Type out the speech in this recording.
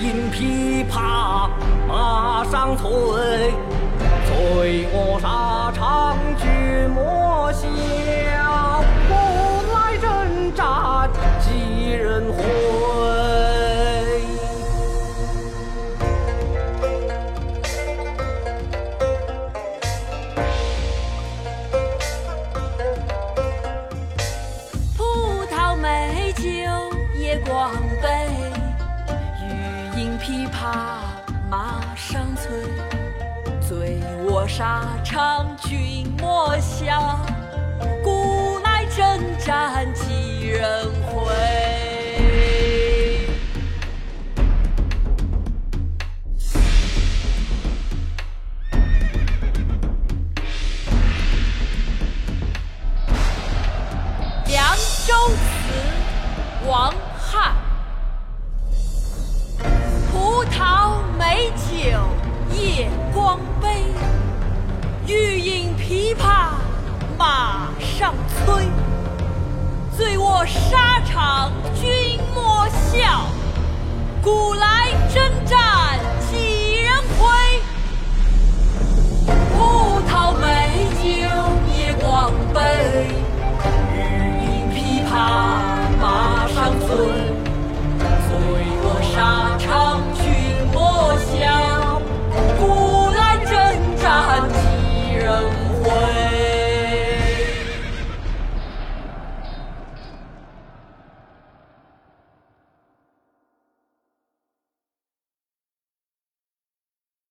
饮琵琶马上催，催我沙场君莫笑，古来征战几人回？葡萄美酒夜光怕，马上催。醉卧沙场君莫笑，古来征战几人回？凉州词，王上催。醉卧沙场君莫笑，